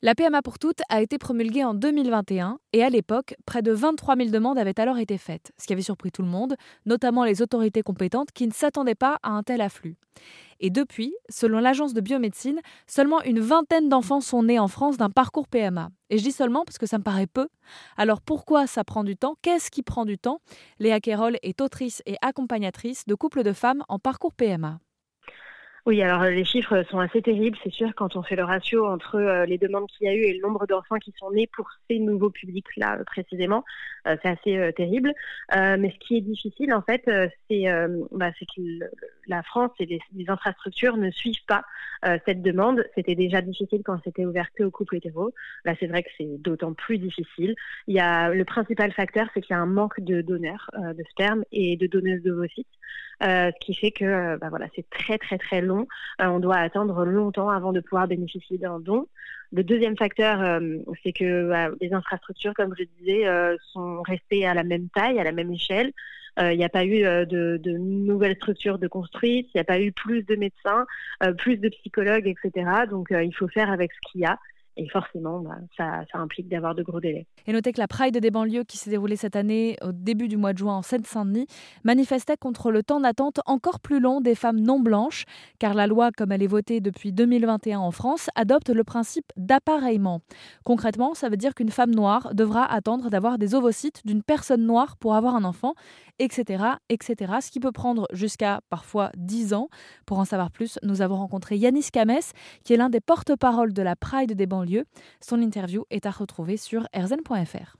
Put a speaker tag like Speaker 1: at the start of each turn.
Speaker 1: La PMA pour toutes a été promulguée en 2021 et à l'époque, près de 23 000 demandes avaient alors été faites, ce qui avait surpris tout le monde, notamment les autorités compétentes qui ne s'attendaient pas à un tel afflux. Et depuis, selon l'agence de biomédecine, seulement une vingtaine d'enfants sont nés en France d'un parcours PMA. Et je dis seulement parce que ça me paraît peu. Alors pourquoi ça prend du temps? Qu'est-ce qui prend du temps? Léa Kerol est autrice et accompagnatrice de couples de femmes en parcours PMA.
Speaker 2: Oui, alors les chiffres sont assez terribles, c'est sûr, quand on fait le ratio entre euh, les demandes qu'il y a eu et le nombre d'enfants qui sont nés pour ces nouveaux publics-là euh, précisément, euh, c'est assez terrible. mais ce qui est difficile, en fait, c'est bah, que la France et les, infrastructures ne suivent pas cette demande. C'était déjà difficile quand c'était ouvert que aux couples hétéros. Là, c'est vrai que c'est d'autant plus difficile. Il y a le principal facteur, c'est qu'il y a un manque de donneurs de sperme et de donneuses d'ovocytes. Euh, ce qui fait que euh, bah voilà, c'est très très très long. Euh, on doit attendre longtemps avant de pouvoir bénéficier d'un don. Le deuxième facteur, c'est que bah, les infrastructures, comme je disais, sont restées à la même taille, à la même échelle. Il n'y a pas eu de, de, nouvelles structures de construites, il n'y a pas eu plus de médecins, plus de psychologues, etc. Donc il faut faire avec ce qu'il y a. Et forcément, bah, ça, implique d'avoir de gros délais.
Speaker 1: Et notez que la Pride des banlieues qui s'est déroulée cette année au début du mois de juin en Seine-Saint-Denis manifestait contre le temps d'attente encore plus long des femmes non blanches, car la loi, comme elle est votée depuis 2021 en France, adopte le principe d'appareillement. Concrètement, ça veut dire qu'une femme noire devra attendre d'avoir des ovocytes d'une personne noire pour avoir un enfant, etc., etc. Ce qui peut prendre jusqu'à parfois 10 ans. Pour en savoir plus, nous avons rencontré Yanis Kames, qui est l'un des porte-parole de la Pride des banlieues son interview est à retrouver sur rzn.fr.